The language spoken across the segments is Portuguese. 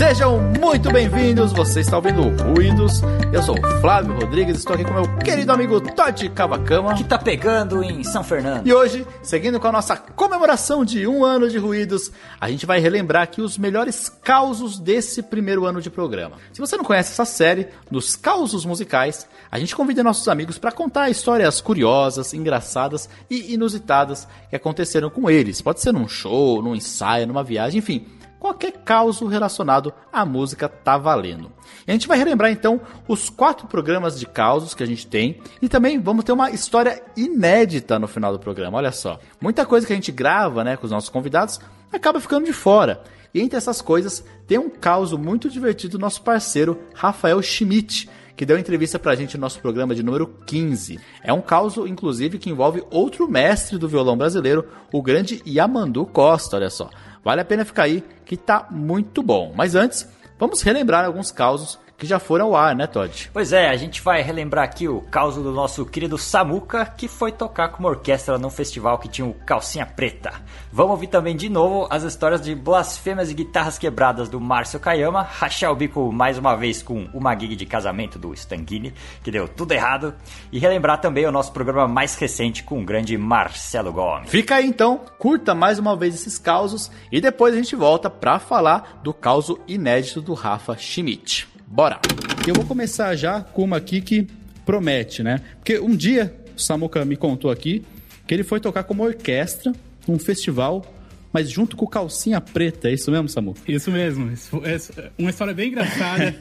Sejam muito bem-vindos, você está ouvindo Ruídos. Eu sou o Flávio Rodrigues, estou aqui com meu querido amigo Todd Cavacama. Que tá pegando em São Fernando. E hoje, seguindo com a nossa comemoração de um ano de Ruídos, a gente vai relembrar aqui os melhores causos desse primeiro ano de programa. Se você não conhece essa série, nos causos musicais, a gente convida nossos amigos para contar histórias curiosas, engraçadas e inusitadas que aconteceram com eles. Pode ser num show, num ensaio, numa viagem, enfim qualquer caos relacionado à música tá valendo. E a gente vai relembrar então os quatro programas de causos que a gente tem e também vamos ter uma história inédita no final do programa. Olha só, muita coisa que a gente grava, né, com os nossos convidados acaba ficando de fora. E entre essas coisas, tem um caos muito divertido do nosso parceiro Rafael Schmidt, que deu entrevista pra gente no nosso programa de número 15. É um caos, inclusive, que envolve outro mestre do violão brasileiro, o grande Yamandu Costa, olha só. Vale a pena ficar aí, que tá muito bom. Mas antes, vamos relembrar alguns causos que já foram ao ar, né, Todd? Pois é, a gente vai relembrar aqui o caso do nosso querido Samuca, que foi tocar com uma orquestra num festival que tinha o Calcinha Preta. Vamos ouvir também de novo as histórias de blasfêmias e guitarras quebradas do Márcio Kayama, rachar o bico mais uma vez com uma gig de casamento do Stanguini, que deu tudo errado, e relembrar também o nosso programa mais recente com o grande Marcelo Gomes. Fica aí então, curta mais uma vez esses causos e depois a gente volta para falar do caso inédito do Rafa Schmidt. Bora! Eu vou começar já com uma aqui que promete, né? Porque um dia o Samuca me contou aqui que ele foi tocar como orquestra num festival mas junto com calcinha preta, é isso mesmo, Samu? Isso mesmo. É uma história bem engraçada.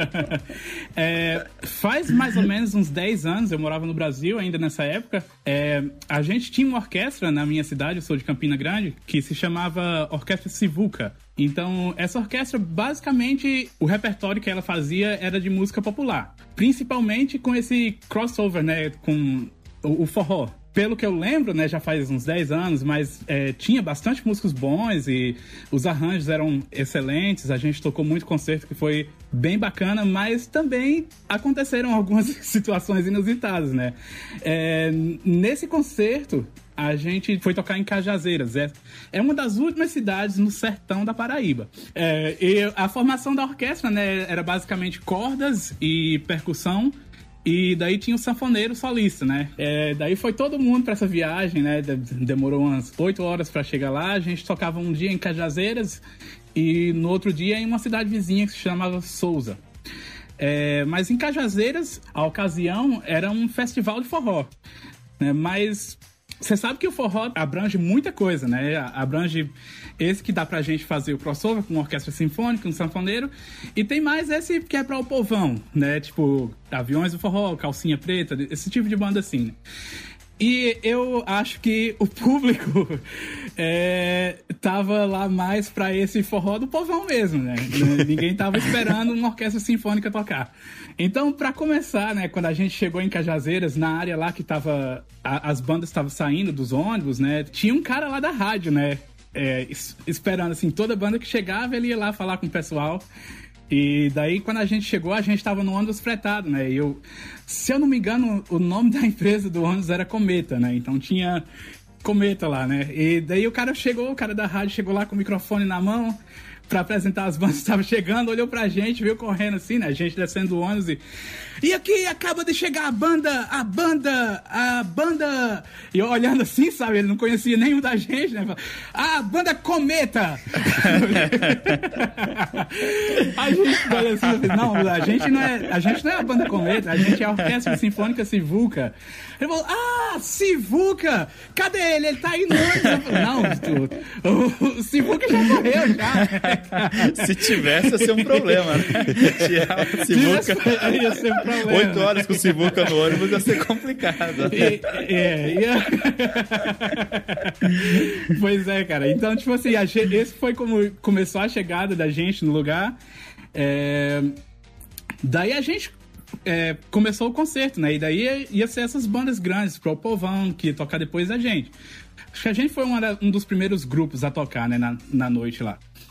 é, faz mais ou menos uns 10 anos, eu morava no Brasil ainda nessa época. É, a gente tinha uma orquestra na minha cidade, eu sou de Campina Grande, que se chamava Orquestra Sivuca. Então, essa orquestra, basicamente, o repertório que ela fazia era de música popular. Principalmente com esse crossover, né? Com o, o forró pelo que eu lembro, né, já faz uns 10 anos, mas é, tinha bastante músicos bons e os arranjos eram excelentes. A gente tocou muito concerto que foi bem bacana, mas também aconteceram algumas situações inusitadas, né? É, nesse concerto, a gente foi tocar em Cajazeiras. É, é uma das últimas cidades no sertão da Paraíba. É, e a formação da orquestra né, era basicamente cordas e percussão e daí tinha o sanfoneiro solista, né? É, daí foi todo mundo para essa viagem, né? Demorou umas oito horas para chegar lá. A gente tocava um dia em Cajazeiras e no outro dia em uma cidade vizinha que se chamava Souza. É, mas em Cajazeiras, a ocasião era um festival de forró. Né? Mas você sabe que o forró abrange muita coisa, né? Abrange esse que dá pra gente fazer o crossover com orquestra sinfônica, um sanfoneiro. E tem mais esse que é pra o povão, né? Tipo, Aviões do Forró, Calcinha Preta, esse tipo de banda assim. Né? E eu acho que o público é, tava lá mais para esse forró do povão mesmo, né? Ninguém tava esperando uma orquestra sinfônica tocar. Então, para começar, né, quando a gente chegou em Cajazeiras, na área lá que tava a, as bandas estavam saindo dos ônibus, né? Tinha um cara lá da rádio, né? É, esperando assim, toda banda que chegava, ele ia lá falar com o pessoal. E daí, quando a gente chegou, a gente estava no ônibus fretado, né? E eu, se eu não me engano, o nome da empresa do ônibus era Cometa, né? Então tinha Cometa lá, né? E daí o cara chegou, o cara da rádio chegou lá com o microfone na mão para apresentar as bandas estava chegando, olhou pra gente, veio correndo assim, né? A gente descendo do ônibus e. E aqui acaba de chegar a banda, a banda, a banda. E eu olhando assim, sabe? Ele não conhecia nenhum da gente, né? A banda Cometa! a gente olha assim, não, a gente não é, a gente não é a banda Cometa, a gente é a Orquestra Sinfônica Sivuca. Ele falou, ah, Sivuca! Cadê ele? Ele tá aí no ônibus. Falei, não, o, o Sivuca já morreu, já. Se tivesse, ia ser um problema, né? Tirar o Sivuca. Ia ser um problema. Oito horas com o Sivuca no ônibus ia ser complicado. E, é, ia... pois é, cara. Então, tipo assim, esse foi como começou a chegada da gente no lugar. É... Daí a gente é, começou o concerto, né? E daí ia, ser essas bandas grandes, pro povão, que ia tocar depois da gente. Acho que a gente foi um dos primeiros grupos a tocar, né, na, na noite lá.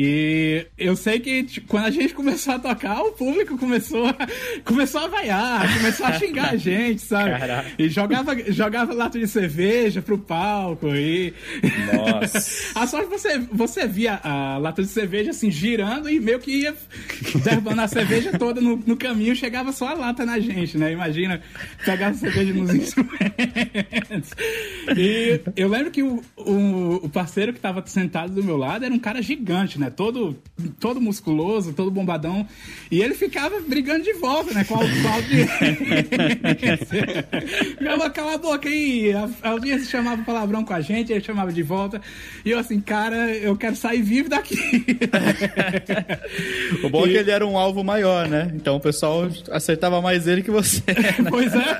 E eu sei que tipo, quando a gente começou a tocar, o público começou a, começou a vaiar, começou a xingar a gente, sabe? Caraca. E jogava, jogava lata de cerveja pro palco. E. Nossa. a sorte você, você via a lata de cerveja assim girando e meio que ia derrubando a cerveja toda no, no caminho, chegava só a lata na gente, né? Imagina pegar a cerveja nos instrumentos. E eu lembro que o, o, o parceiro que tava sentado do meu lado era um cara gigante, né? Todo, todo musculoso, todo bombadão. E ele ficava brigando de volta, né? Com a, com a audiência. Ficava, cala a boca aí. A, a audiência chamava palavrão com a gente, ele chamava de volta. E eu assim, cara, eu quero sair vivo daqui. o bom e... é que ele era um alvo maior, né? Então o pessoal acertava mais ele que você. Né? Pois é.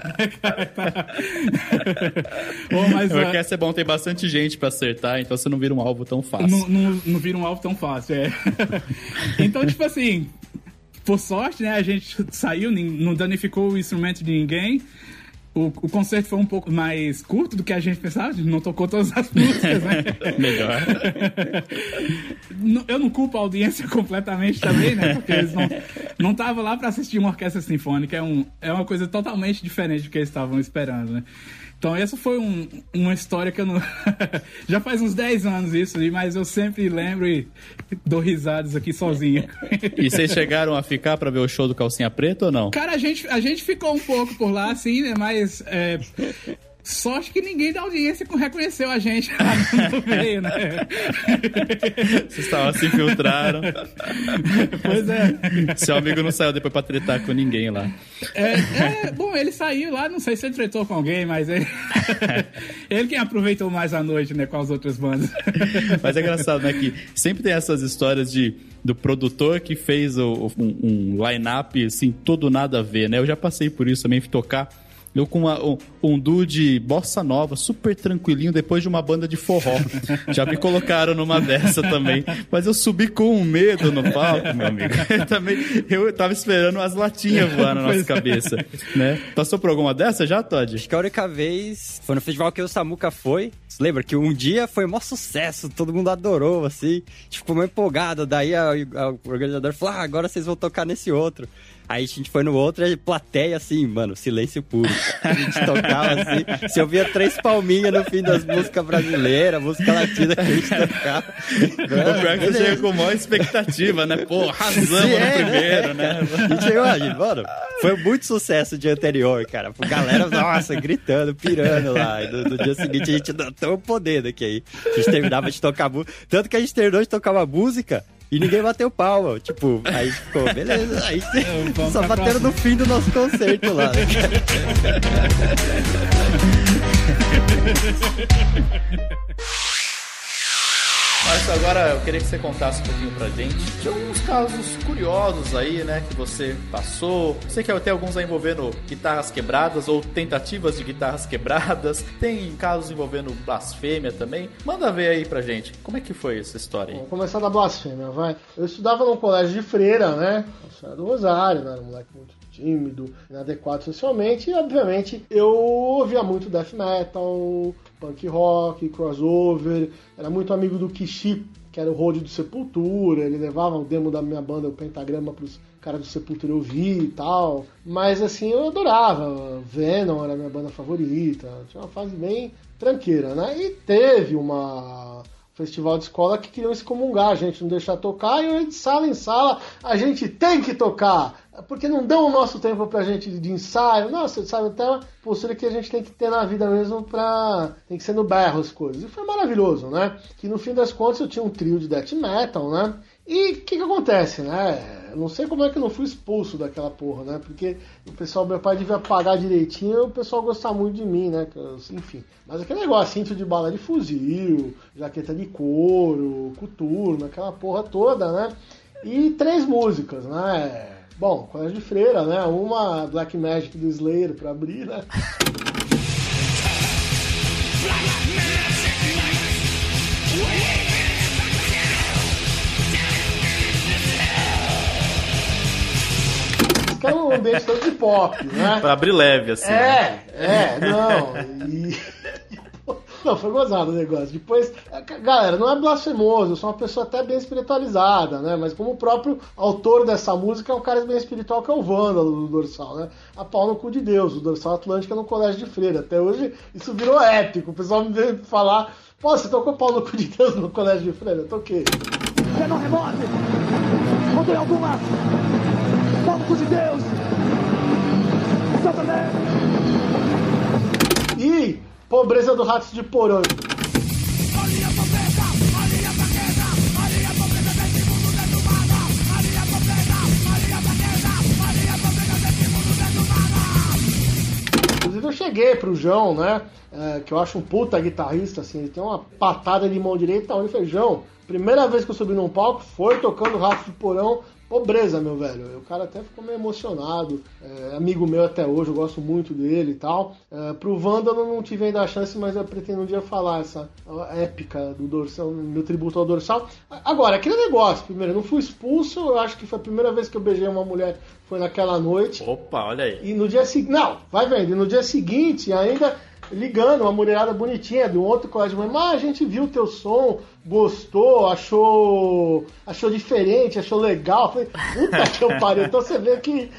Pô, mas, Porque uh... é bom, tem bastante gente pra acertar, então você não vira um alvo tão fácil. Não, não, não vira um alvo tão fácil, é. então, tipo assim, por sorte, né, a gente saiu, não danificou o instrumento de ninguém. O, o concerto foi um pouco mais curto do que a gente pensava, a gente não tocou todas as músicas, né? Melhor. Eu não culpo a audiência completamente também, né? Porque eles não estavam lá para assistir uma orquestra sinfônica, é, um, é uma coisa totalmente diferente do que eles estavam esperando, né? Então, essa foi um, uma história que eu não. Já faz uns 10 anos isso, mas eu sempre lembro e dou risadas aqui sozinho. e vocês chegaram a ficar para ver o show do Calcinha Preta ou não? Cara, a gente, a gente ficou um pouco por lá, assim, né? Mas é, Sorte que ninguém da audiência reconheceu a gente lá no meio, né? Vocês estavam se infiltraram. Pois é. Seu amigo não saiu depois pra tretar com ninguém lá. É, é, bom, ele saiu lá, não sei se ele tretou com alguém, mas ele, ele quem aproveitou mais a noite, né, com as outras bandas. Mas é engraçado, né, que sempre tem essas histórias de do produtor que fez o, um, um line-up, assim, todo nada a ver, né? Eu já passei por isso também, fui tocar eu com uma, um, um duo de bossa nova, super tranquilinho, depois de uma banda de forró. Já me colocaram numa dessa também. Mas eu subi com um medo no palco, meu amigo. Eu também, eu tava esperando as latinhas voar na nossa é. cabeça. Né? Passou por alguma dessa já, Todd? Acho que a única vez foi no festival que o Samuca foi. Lembra que um dia foi maior sucesso, todo mundo adorou, assim. Ficou meio empolgado. Daí a, a, o organizador falou: ah, agora vocês vão tocar nesse outro. Aí a gente foi no outro, e plateia assim, mano, silêncio puro. A gente tocava assim, se ouvia três palminhas no fim das músicas brasileiras, música latina que a gente tocava. o pior é que chega com maior expectativa, né? Pô, arrasamos Sim, no é, primeiro, né? A gente chegou, a gente, mano, foi muito sucesso o dia anterior, cara. A galera, nossa, gritando, pirando lá. E no, no dia seguinte a gente deu tão poder daqui aí. A gente terminava de tocar música. Tanto que a gente terminou de tocar uma música e ninguém bateu palma. Tipo, aí ficou, beleza. Aí só bateram no fim do nosso concerto lá. Mas agora eu queria que você contasse um pouquinho pra gente de alguns casos curiosos aí, né, que você passou. Sei que tem alguns aí envolvendo guitarras quebradas ou tentativas de guitarras quebradas. Tem casos envolvendo blasfêmia também. Manda ver aí pra gente. Como é que foi essa história aí? Vamos começar da blasfêmia, vai. Eu estudava num colégio de freira, né? Eu do Rosário, né? Era um moleque muito tímido, inadequado socialmente, e obviamente eu ouvia muito death metal, punk rock, crossover, era muito amigo do Kishi, que era o road do Sepultura, ele levava o demo da minha banda, o Pentagrama, pros caras do Sepultura ouvir e tal. Mas assim, eu adorava. Venom era a minha banda favorita. Tinha uma fase bem tranqueira, né? E teve uma festival de escola que queriam excomungar a gente, não deixar tocar, e eu de sala em sala, a gente tem que tocar, porque não dão o nosso tempo pra gente de ensaio, nossa, sabe, até uma postura que a gente tem que ter na vida mesmo pra, tem que ser no berro as coisas, e foi maravilhoso, né, que no fim das contas eu tinha um trio de death metal, né, e o que, que acontece, né? Não sei como é que eu não fui expulso daquela porra, né? Porque o pessoal, meu pai devia pagar direitinho o pessoal gostar muito de mim, né? Enfim. Mas aquele negócio, cinto de bala de fuzil, jaqueta de couro, coturno, aquela porra toda, né? E três músicas, né? Bom, Colégio de Freira, né? Uma Black Magic do Slayer pra abrir, né? que é um ambiente todo de pop, né? pra abrir leve, assim. É, né? é, não. E, Não, foi gozado o negócio. Depois, galera, não é blasfemoso, eu sou uma pessoa até bem espiritualizada, né? Mas como o próprio autor dessa música é um cara bem espiritual que é o Vândalo do Dorsal, né? A pau no cu de Deus, o Dorsal Atlântico é no colégio de freira. Até hoje isso virou épico. O pessoal me veio falar, pô, você tocou pau no cu de Deus no colégio de freira? Eu toquei. Pé no rebote! Algumas! Pau no cu de Deus! Satanás! E pobreza do Ratos de Porão. Eu cheguei pro João, né? é, que eu acho um puta guitarrista, assim, ele tem uma patada de mão direita, onde feijão. Primeira vez que eu subi num palco foi tocando Ratos de Porão, pobreza, meu velho. O cara até ficou meio emocionado. É, amigo meu até hoje, eu gosto muito dele e tal. É, pro Vândalo não tive ainda a chance, mas eu pretendo um dia falar essa épica do Dorsal, meu tributo ao Dorsal. Agora, aquele negócio, primeiro, eu não fui expulso, eu acho que foi a primeira vez que eu beijei uma mulher, foi naquela noite. Opa, olha aí. E no dia seguinte, não, vai vendo, e no dia seguinte ainda ligando, uma mulherada bonitinha de um outro colégio, mas ah, a gente viu o teu som, gostou, achou achou diferente, achou legal. Falei, puta que eu pariu. Então você vê que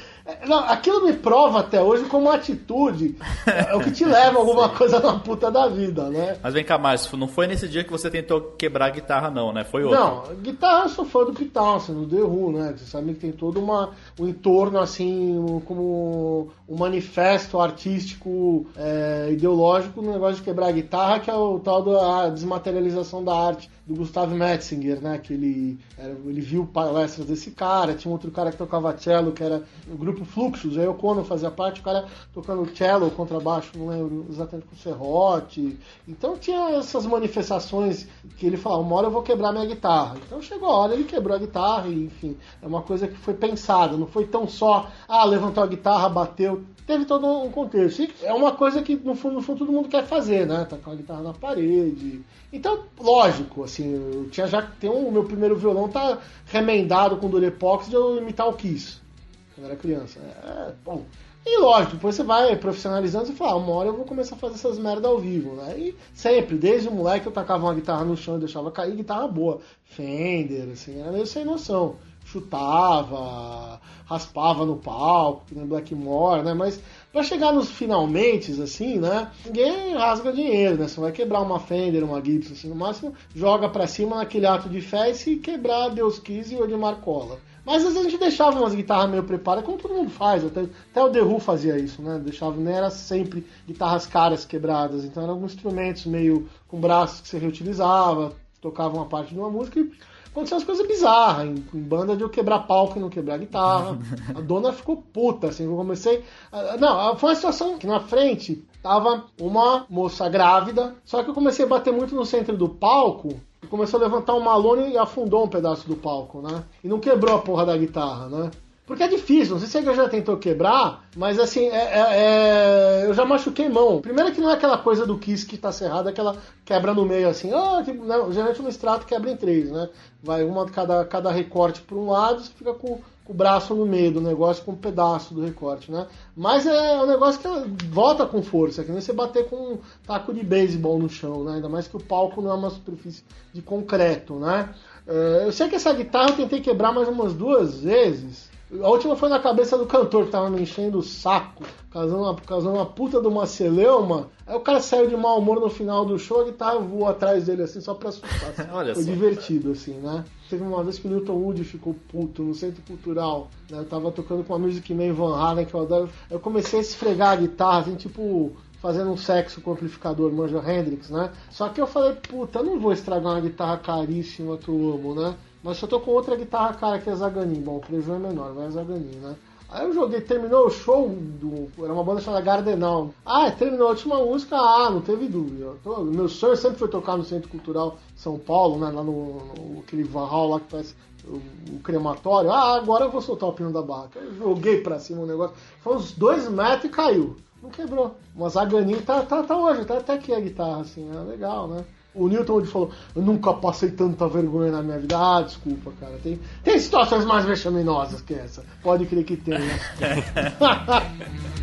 não, aquilo me prova até hoje como uma atitude. É o que te leva a alguma coisa na puta da vida, né? Mas vem cá, Márcio, não foi nesse dia que você tentou quebrar a guitarra, não, né? Foi outro. Não, guitarra eu sou fã do Pete Townsend, do The Who, né? Você sabe que tem todo uma, um entorno, assim, como um manifesto artístico, é, ideológico no negócio de quebrar a guitarra, que é o tal da desmaterialização da arte do Gustavo Metzinger, né? Que ele, ele viu palestras desse cara, tinha outro cara que tocava cello, que era o grupo Fluxus, aí o Cono fazia parte, o cara tocando cello, contrabaixo, não lembro exatamente com serrote. Então tinha essas manifestações que ele falava, uma hora eu vou quebrar minha guitarra. Então chegou a hora, ele quebrou a guitarra e, enfim, é uma coisa que foi pensada, não foi tão só, ah, levantou a guitarra, bateu, teve todo um contexto. E é uma coisa que, no fundo, no fundo, todo mundo quer fazer, né? Com a guitarra na parede. Então, lógico, assim, eu tinha já tem um, o meu primeiro violão tá remendado com Durepox de eu imitar o Kiss quando era criança. É, bom. E lógico, depois você vai profissionalizando e fala, ah, uma hora eu vou começar a fazer essas merda ao vivo, né? E sempre, desde o moleque eu tacava uma guitarra no chão e deixava cair, guitarra boa. Fender, assim, era meio sem noção. Chutava, raspava no palco, Blackmore, né? Mas para chegar nos finalmente, assim, né? Ninguém rasga dinheiro, né? Você vai quebrar uma Fender, uma Gibson, assim, no máximo, joga para cima naquele ato de fé e se quebrar, Deus quis e o Odimar cola. Mas às vezes a gente deixava umas guitarras meio preparadas, como todo mundo faz. Até, até o The Who fazia isso, né? Deixava, não era sempre guitarras caras quebradas. Então eram alguns instrumentos meio com braços que você reutilizava, tocava uma parte de uma música e aconteciam umas coisas bizarras. Em, em, banda de eu quebrar palco e não quebrar guitarra. A dona ficou puta, assim, eu comecei. Não, foi uma situação que na frente tava uma moça grávida, só que eu comecei a bater muito no centro do palco e começou a levantar um malone e afundou um pedaço do palco, né? E não quebrou a porra da guitarra, né? Porque é difícil, não sei se você já tentou quebrar, mas assim, é, é, é, eu já machuquei mão. Primeiro que não é aquela coisa do Kiss que tá cerrada, aquela quebra no meio assim, oh, que, não, geralmente no extrato quebra em três, né? Vai uma cada, cada recorte por um lado, você fica com o braço no meio do negócio com um pedaço do recorte, né? Mas é um negócio que volta com força, que nem você bater com um taco de beisebol no chão, né? Ainda mais que o palco não é uma superfície de concreto, né? É, eu sei que essa guitarra eu tentei quebrar mais umas duas vezes. A última foi na cabeça do cantor que tava me enchendo o saco, causando uma, causando uma puta de uma celeuma. Aí o cara saiu de mau humor no final do show, a guitarra voou atrás dele assim, só pra assustar. Olha foi só. divertido, assim, né? Teve uma vez que o Newton Wood ficou puto no Centro Cultural. Né? Eu tava tocando com uma Music Man Van Halen, que eu adoro. Eu comecei a esfregar a guitarra, assim, tipo, fazendo um sexo com o amplificador, manja Hendrix, né? Só que eu falei, puta, eu não vou estragar uma guitarra caríssima que eu amo, né? Mas se eu tô com outra guitarra cara que é Zaganin, bom, o prejuízo é menor, vai Zaganin, né? Aí eu joguei, terminou o show, do, era uma banda chamada Gardenal. Ah, terminou a última música, ah, não teve dúvida. Meu sonho sempre foi tocar no Centro Cultural São Paulo, né, lá no, no aquele Valhall lá que parece o, o, crematório. Ah, agora eu vou soltar o pino da barraca. Eu joguei pra cima o negócio, foi uns dois metros e caiu. Não quebrou. Mas a Ganinho tá, tá, tá hoje, tá até aqui a guitarra, assim, é legal, né? O Newton falou: Eu nunca passei tanta vergonha na minha vida. Ah, desculpa, cara. Tem, tem situações mais vexaminosas que essa. Pode crer que tem, né?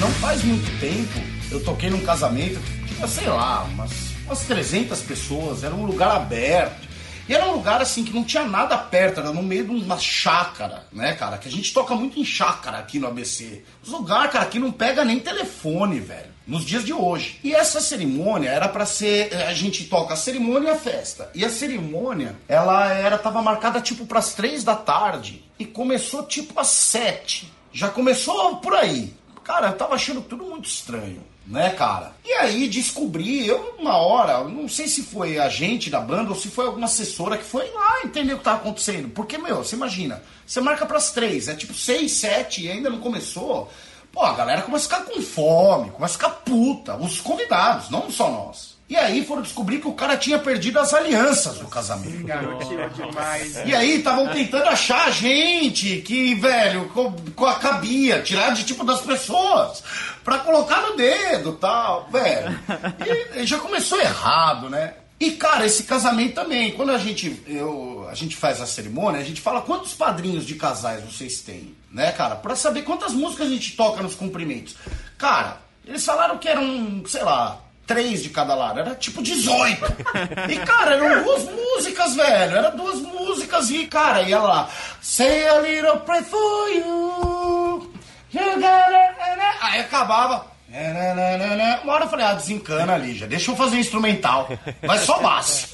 Não faz muito tempo, eu toquei num casamento, tinha, sei lá, umas, umas 300 pessoas, era um lugar aberto. E era um lugar assim que não tinha nada perto, era no meio de uma chácara, né, cara? Que a gente toca muito em chácara aqui no ABC. Os lugares, cara, que não pega nem telefone, velho. Nos dias de hoje. E essa cerimônia era para ser. A gente toca a cerimônia e a festa. E a cerimônia, ela era tava marcada tipo pras três da tarde. E começou tipo às sete. Já começou por aí. Cara, eu tava achando tudo muito estranho né, cara? E aí descobri, eu uma hora, não sei se foi a gente da banda ou se foi alguma assessora que foi lá entender o que tava acontecendo. Porque, meu, você imagina, você marca pras três, é tipo seis, sete e ainda não começou. Pô, a galera começa a ficar com fome, começa a ficar puta, os convidados, não só nós. E aí foram descobrir que o cara tinha perdido as alianças do casamento. Garotinho demais. E aí estavam tentando achar a gente que, velho, cabia, tirar de tipo das pessoas pra colocar no dedo tal, velho. E, e já começou errado, né? E, cara, esse casamento também, quando a gente, eu, a gente faz a cerimônia, a gente fala quantos padrinhos de casais vocês têm, né, cara? Pra saber quantas músicas a gente toca nos cumprimentos. Cara, eles falaram que eram, sei lá, três de cada lado, era tipo 18. E, cara, eram duas músicas, velho. Era duas músicas e, cara, ia lá. Say a little prayer for you. You gotta... Aí acabava. Uma hora eu falei, ah, desencana, Lígia. Deixa eu fazer um instrumental. Vai só base.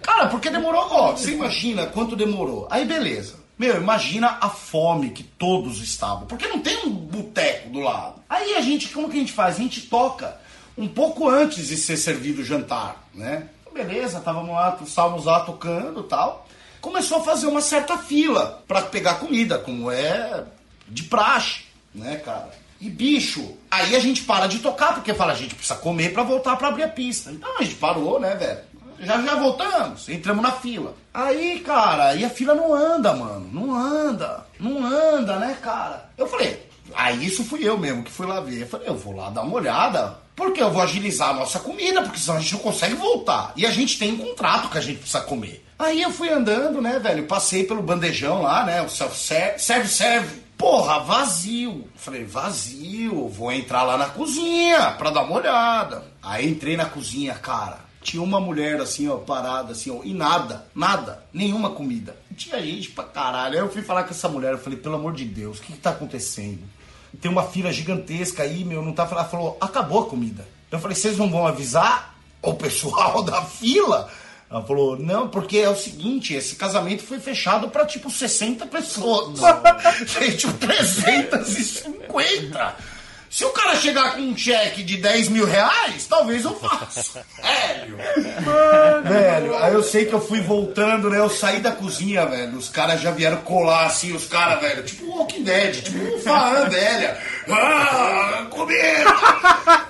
Cara, porque demorou, ó, você imagina quanto demorou. Aí beleza. Meu, imagina a fome que todos estavam. Porque não tem um boteco do lado. Aí a gente, como que a gente faz? A gente toca um pouco antes de ser servido o jantar, né? Beleza, estávamos lá, estávamos lá tocando tal. Começou a fazer uma certa fila para pegar comida, como é de praxe, né, cara? E bicho, aí a gente para de tocar, porque fala, a gente precisa comer para voltar para abrir a pista. Então a gente parou, né, velho? Já já voltamos, entramos na fila. Aí, cara, e a fila não anda, mano. Não anda. Não anda, né, cara? Eu falei, aí isso fui eu mesmo que fui lá ver. Eu falei, eu vou lá dar uma olhada. Porque eu vou agilizar a nossa comida, porque senão a gente não consegue voltar. E a gente tem um contrato que a gente precisa comer. Aí eu fui andando, né, velho? Passei pelo bandejão lá, né? O self-serve, serve, serve. Porra, vazio. Falei, vazio. Vou entrar lá na cozinha pra dar uma olhada. Aí entrei na cozinha, cara. Tinha uma mulher assim, ó, parada assim, ó, e nada, nada, nenhuma comida. Tinha gente pra caralho. Aí eu fui falar com essa mulher, eu falei, pelo amor de Deus, o que, que tá acontecendo? Tem uma fila gigantesca aí, meu, não tá. Ela falou, acabou a comida. Eu falei, vocês não vão avisar o pessoal da fila? Ela falou, não, porque é o seguinte, esse casamento foi fechado pra tipo 60 pessoas. Tem tipo 350. Se o cara chegar com um cheque de 10 mil reais, talvez eu faça. Velho. Velho, aí eu sei que eu fui voltando, né? Eu saí da cozinha, velho. Os caras já vieram colar assim, os caras, velho. Tipo o Walking Dead, tipo um fã velha. Ah, comer!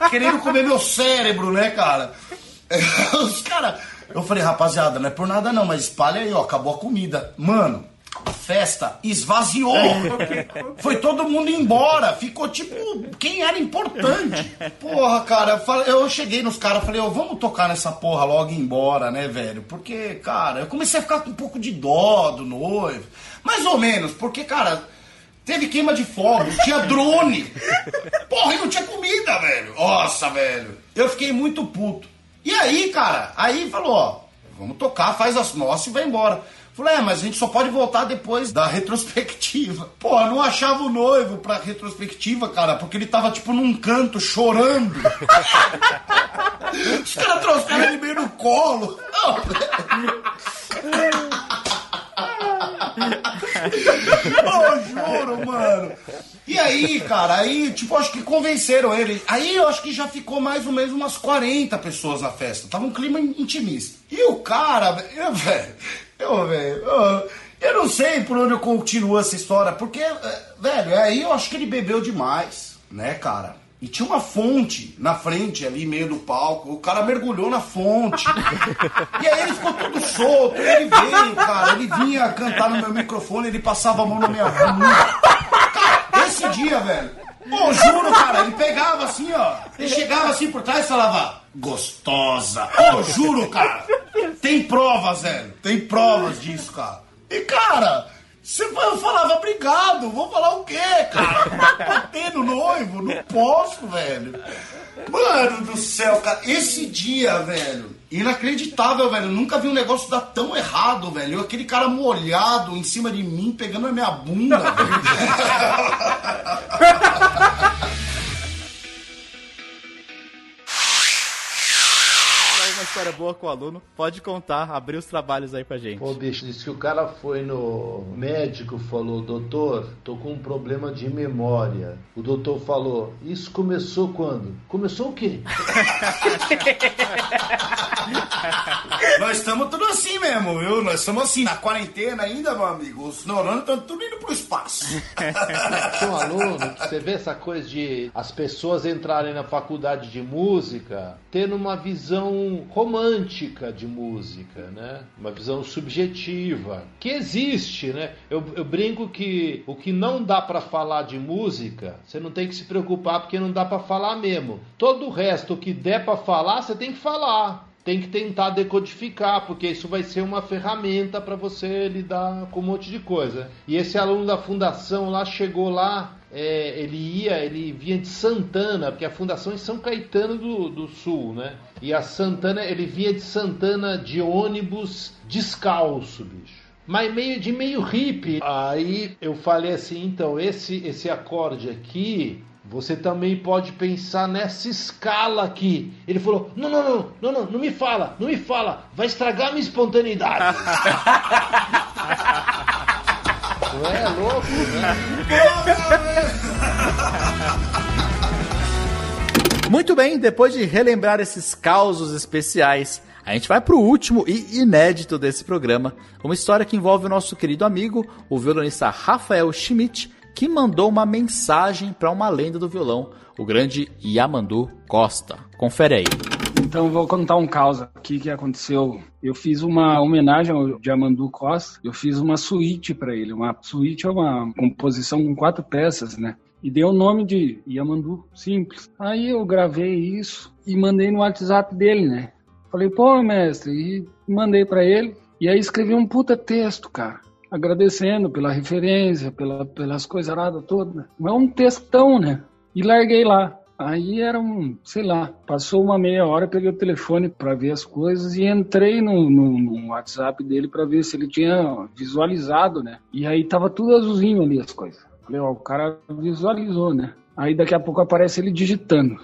Querendo comer meu cérebro, né, cara? Os caras. Eu falei, rapaziada, não é por nada não, mas espalha aí, ó, acabou a comida. Mano, a festa esvaziou. Foi todo mundo embora. Ficou tipo quem era importante. Porra, cara, eu cheguei nos caras falei, ó, vamos tocar nessa porra logo e ir embora, né, velho? Porque, cara, eu comecei a ficar com um pouco de dó do noivo. Mais ou menos, porque, cara, teve queima de fogos, tinha drone. Porra, e não tinha comida, velho. Nossa, velho. Eu fiquei muito puto. E aí, cara, aí falou, ó, vamos tocar, faz as nossas e vai embora. Falei, é, mas a gente só pode voltar depois da retrospectiva. Pô, eu não achava o noivo pra retrospectiva, cara, porque ele tava, tipo, num canto, chorando. Os caras trouxeram ele meio no colo. Ô, juro, mano. E aí, cara, aí, tipo, acho que convenceram ele. Aí eu acho que já ficou mais ou menos umas 40 pessoas na festa. Tava um clima intimista. E o cara, velho, eu, velho, eu, eu não sei por onde eu continuo essa história, porque, eh, velho, aí eu acho que ele bebeu demais, né, cara? E tinha uma fonte na frente, ali, meio do palco. O cara mergulhou na fonte. E aí ele ficou todo solto. Ele veio, cara. Ele vinha cantar no meu microfone, ele passava a mão na minha bunda. Cara, esse dia, velho. Pô, juro, cara, ele pegava assim, ó. Ele chegava assim por trás e falava, gostosa. Pô, juro, cara. Tem provas, velho. Tem provas disso, cara. E, cara, Você eu falava, obrigado, vou falar o quê, cara? Bater no noivo? Não posso, velho. Mano do céu, cara, esse dia, velho, inacreditável, velho. Nunca vi um negócio dar tão errado, velho. Aquele cara molhado em cima de mim, pegando a minha bunda, velho. história boa com o aluno, pode contar, abrir os trabalhos aí pra gente. Pô, bicho, disse que o cara foi no médico, falou, doutor, tô com um problema de memória. O doutor falou, isso começou quando? Começou o quê? Nós estamos tudo assim mesmo, viu? Nós estamos assim, na quarentena ainda, meu amigo. Os neurônios estão tudo indo pro espaço. Tinha um aluno, você vê essa coisa de as pessoas entrarem na faculdade de música tendo uma visão romântica de música, né? Uma visão subjetiva, que existe, né? Eu, eu brinco que o que não dá para falar de música, você não tem que se preocupar porque não dá para falar mesmo. Todo o resto, o que der para falar, você tem que falar tem que tentar decodificar, porque isso vai ser uma ferramenta para você lidar com um monte de coisa. E esse aluno da fundação lá chegou lá, é, ele ia, ele vinha de Santana, porque a fundação é São Caetano do, do Sul, né? E a Santana, ele vinha de Santana de ônibus descalço, bicho mas meio de meio hippie. Aí eu falei assim, então esse esse acorde aqui você também pode pensar nessa escala aqui. Ele falou: não, não, não, não, não, não me fala, não me fala, vai estragar minha espontaneidade. não é louco, né? Muito bem, depois de relembrar esses causos especiais, a gente vai para o último e inédito desse programa, uma história que envolve o nosso querido amigo, o violonista Rafael Schmidt, que mandou uma mensagem para uma lenda do violão, o grande Yamandu Costa. Confere aí. Então vou contar um caos aqui que aconteceu. Eu fiz uma homenagem ao Yamandu Costa. Eu fiz uma suíte para ele. Uma suíte é uma composição com quatro peças, né? E dei o nome de Yamandu, simples. Aí eu gravei isso e mandei no WhatsApp dele, né? Falei, pô, mestre, e mandei para ele. E aí escrevi um puta texto, cara agradecendo pela referência, pela, pelas coisas nada todas. Não é um textão, né? E larguei lá. Aí era um, sei lá, passou uma meia hora, peguei o telefone para ver as coisas e entrei no, no, no WhatsApp dele para ver se ele tinha visualizado, né? E aí tava tudo azulzinho ali as coisas. Falei, ó, o cara visualizou, né? Aí daqui a pouco aparece ele digitando.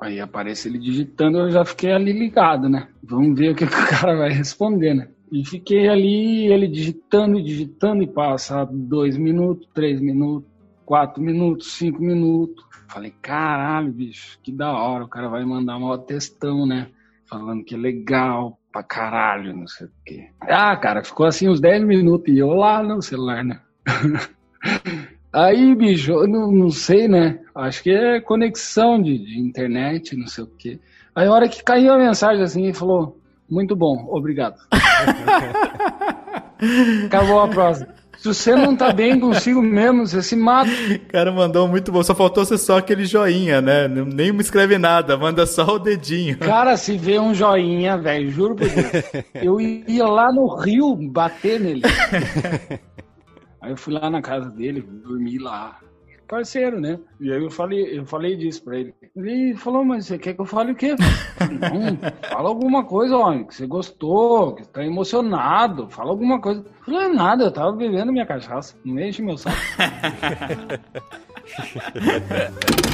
Aí aparece ele digitando, eu já fiquei ali ligado, né? Vamos ver o que, que o cara vai responder, né? E fiquei ali, ele digitando, digitando, e passa dois minutos, três minutos, quatro minutos, cinco minutos. Falei, caralho, bicho, que da hora, o cara vai mandar uma textão, né? Falando que é legal pra caralho, não sei o quê. Ah, cara, ficou assim uns dez minutos e eu lá no celular, né? Aí, bicho, eu não, não sei, né? Acho que é conexão de, de internet, não sei o quê. Aí, a hora que caiu a mensagem assim, ele falou: muito bom, obrigado. Acabou a próxima. Se você não tá bem consigo mesmo, você se mata. O cara mandou muito bom. Só faltou ser só aquele joinha, né? Nem me escreve nada, manda só o dedinho. Cara, se vê um joinha, velho, juro por Deus. Eu ia lá no Rio bater nele. Aí eu fui lá na casa dele, dormi lá parceiro, né? E aí eu falei, eu falei disso pra ele. Ele falou, mas você quer que eu fale o quê? Não, fala alguma coisa, ó, que você gostou, que tá emocionado, fala alguma coisa. Eu falei, nada, eu tava bebendo minha cachaça, não enche meu saco.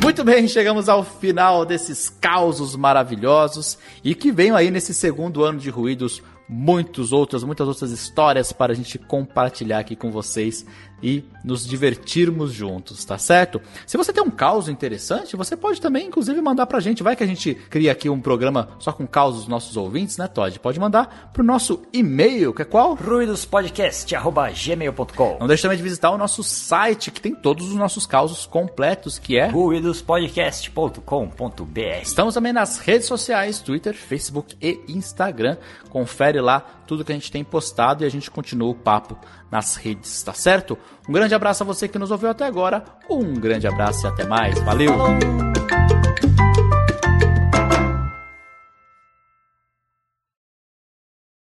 Muito bem, chegamos ao final desses causos maravilhosos e que venham aí nesse segundo ano de ruídos muitos outros, muitas outras histórias para a gente compartilhar aqui com vocês e nos divertirmos juntos, tá certo? Se você tem um caos interessante, você pode também, inclusive, mandar pra gente. Vai que a gente cria aqui um programa só com causos dos nossos ouvintes, né, Todd? Pode mandar pro nosso e-mail, que é qual? ruidospodcast.gmail.com Não deixe também de visitar o nosso site, que tem todos os nossos causos completos, que é ruidospodcast.com.br Estamos também nas redes sociais, Twitter, Facebook e Instagram. Confere lá tudo que a gente tem postado e a gente continua o papo nas redes, tá certo? Um grande abraço a você que nos ouviu até agora, um grande abraço e até mais. Valeu!